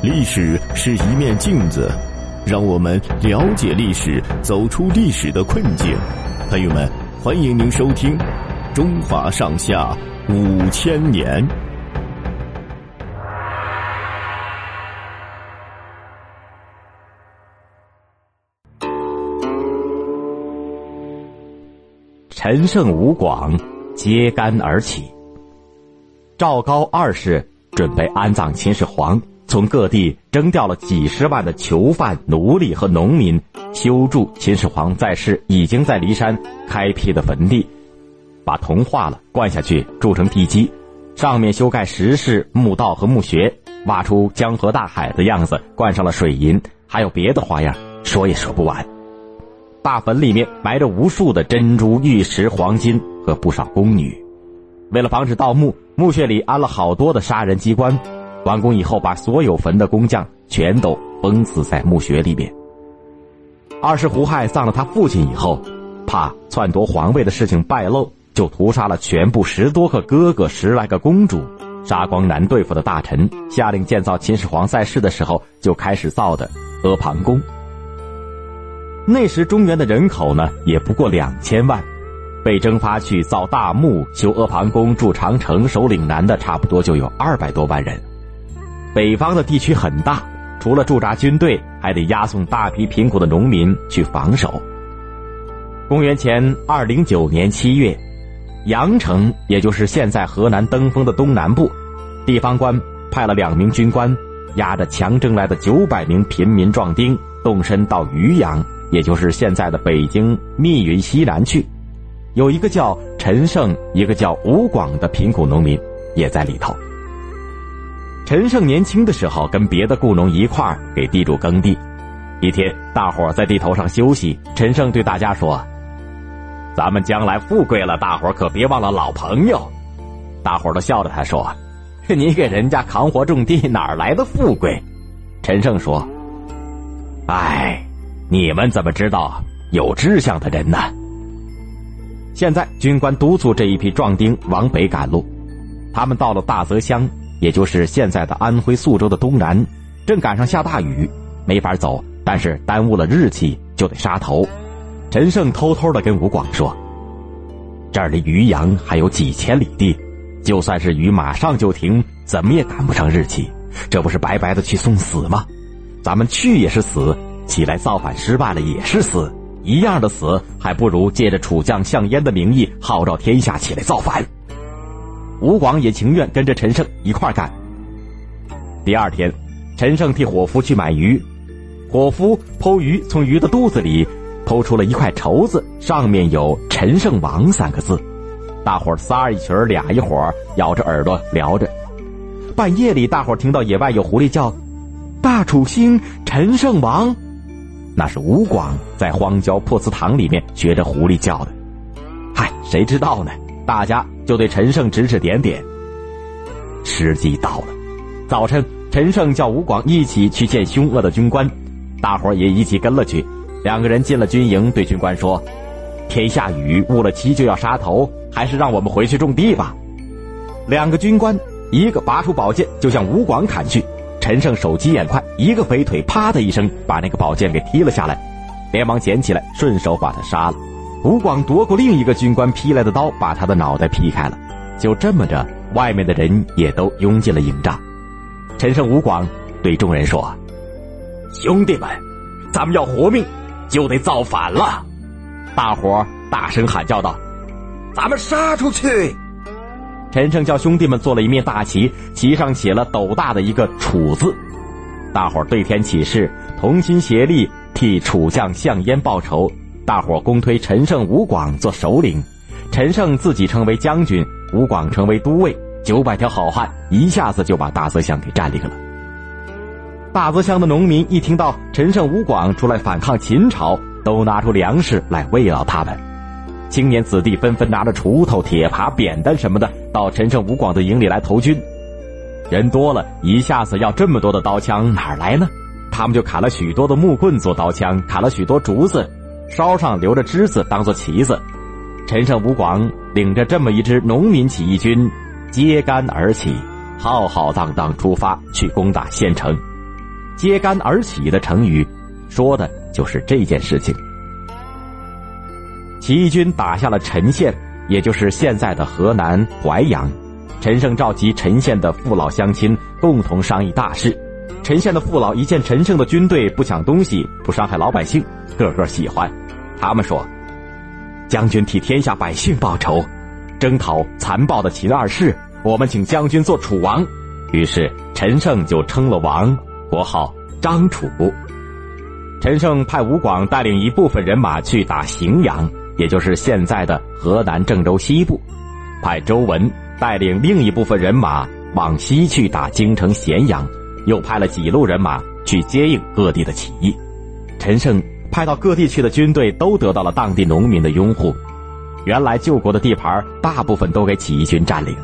历史是一面镜子，让我们了解历史，走出历史的困境。朋友们，欢迎您收听《中华上下五千年》。陈胜吴广揭竿而起。赵高二世准备安葬秦始皇。从各地征调了几十万的囚犯、奴隶和农民，修筑秦始皇在世已经在骊山开辟的坟地，把铜化了灌下去，筑成地基，上面修盖石室、墓道和墓穴，挖出江河大海的样子，灌上了水银，还有别的花样，说也说不完。大坟里面埋着无数的珍珠、玉石、黄金和不少宫女，为了防止盗墓，墓穴里安了好多的杀人机关。完工以后，把所有坟的工匠全都崩死在墓穴里面。二是胡亥葬了他父亲以后，怕篡夺皇位的事情败露，就屠杀了全部十多个哥哥、十来个公主，杀光难对付的大臣，下令建造秦始皇在世的时候就开始造的阿房宫。那时中原的人口呢，也不过两千万，被征发去造大墓、修阿房宫、筑长城、守岭南的，差不多就有二百多万人。北方的地区很大，除了驻扎军队，还得押送大批贫苦的农民去防守。公元前二零九年七月，阳城，也就是现在河南登封的东南部，地方官派了两名军官，押着强征来的九百名平民壮丁，动身到渔阳，也就是现在的北京密云西南去。有一个叫陈胜，一个叫吴广的贫苦农民，也在里头。陈胜年轻的时候，跟别的雇农一块儿给地主耕地。一天，大伙儿在地头上休息，陈胜对大家说：“咱们将来富贵了，大伙儿可别忘了老朋友。”大伙儿都笑着他说：“你给人家扛活种地，哪来的富贵？”陈胜说：“哎，你们怎么知道有志向的人呢？”现在，军官督促这一批壮丁往北赶路，他们到了大泽乡。也就是现在的安徽宿州的东南，正赶上下大雨，没法走。但是耽误了日期，就得杀头。陈胜偷偷的跟吴广说：“这儿离渔阳还有几千里地，就算是雨马上就停，怎么也赶不上日期。这不是白白的去送死吗？咱们去也是死，起来造反失败了也是死，一样的死，还不如借着楚将项燕的名义号召天下起来造反。”吴广也情愿跟着陈胜一块干。第二天，陈胜替伙夫去买鱼，伙夫剖鱼，从鱼的肚子里剖出了一块绸子，上面有“陈胜王”三个字。大伙儿仨一群俩一伙咬着耳朵聊着。半夜里，大伙儿听到野外有狐狸叫：“大楚兴，陈胜王。”那是吴广在荒郊破祠堂里面学着狐狸叫的。嗨，谁知道呢？大家就对陈胜指指点点。时机到了，早晨，陈胜叫吴广一起去见凶恶的军官，大伙也一起跟了去。两个人进了军营，对军官说：“天下雨，误了期就要杀头，还是让我们回去种地吧。”两个军官一个拔出宝剑就向吴广砍去，陈胜手疾眼快，一个飞腿，啪的一声把那个宝剑给踢了下来，连忙捡起来，顺手把他杀了。吴广夺过另一个军官劈来的刀，把他的脑袋劈开了。就这么着，外面的人也都拥进了营帐。陈胜、吴广对众人说：“兄弟们，咱们要活命，就得造反了！”大伙大声喊叫道：“咱们杀出去！”陈胜叫兄弟们做了一面大旗，旗上写了斗大的一个“楚”字。大伙对天起誓，同心协力，替楚将项燕报仇。大伙公推陈胜、吴广做首领，陈胜自己成为将军，吴广成为都尉。九百条好汉一下子就把大泽乡给占领了。大泽乡的农民一听到陈胜、吴广出来反抗秦朝，都拿出粮食来慰劳他们。青年子弟纷纷拿着锄头、铁耙、扁担什么的到陈胜、吴广的营里来投军。人多了，一下子要这么多的刀枪哪儿来呢？他们就砍了许多的木棍做刀枪，砍了许多竹子。梢上留着枝子当做旗子，陈胜吴广领着这么一支农民起义军，揭竿而起，浩浩荡荡出发去攻打县城。揭竿而起”的成语，说的就是这件事情。起义军打下了陈县，也就是现在的河南淮阳。陈胜召集陈县的父老乡亲，共同商议大事。陈县的父老一见陈胜的军队不抢东西、不伤害老百姓，个个喜欢。他们说：“将军替天下百姓报仇，征讨残暴的秦二世，我们请将军做楚王。”于是陈胜就称了王，国号张楚。陈胜派吴广带领一部分人马去打荥阳，也就是现在的河南郑州西部，派周文带领另一部分人马往西去打京城咸阳。又派了几路人马去接应各地的起义，陈胜派到各地去的军队都得到了当地农民的拥护，原来救国的地盘大部分都给起义军占领，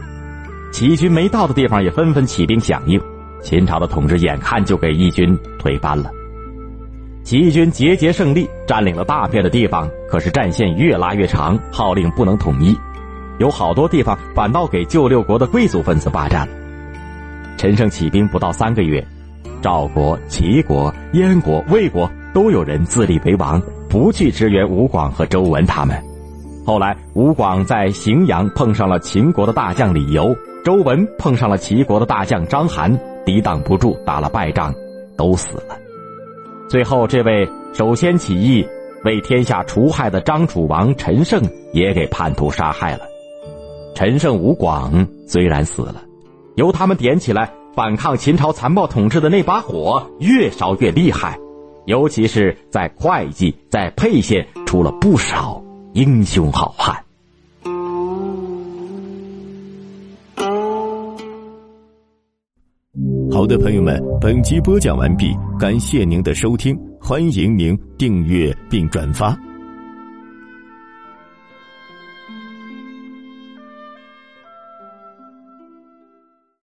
起义军没到的地方也纷纷起兵响应，秦朝的统治眼看就给义军推翻了，起义军节节胜利，占领了大片的地方，可是战线越拉越长，号令不能统一，有好多地方反倒给旧六国的贵族分子霸占了。陈胜起兵不到三个月，赵国、齐国、燕国、魏国都有人自立为王，不去支援吴广和周文他们。后来，吴广在荥阳碰上了秦国的大将李由，周文碰上了齐国的大将章邯，抵挡不住，打了败仗，都死了。最后，这位首先起义、为天下除害的张楚王陈胜也给叛徒杀害了。陈胜、吴广虽然死了。由他们点起来反抗秦朝残暴统治的那把火越烧越厉害，尤其是在会稽、在沛县出了不少英雄好汉。好的，朋友们，本集播讲完毕，感谢您的收听，欢迎您订阅并转发。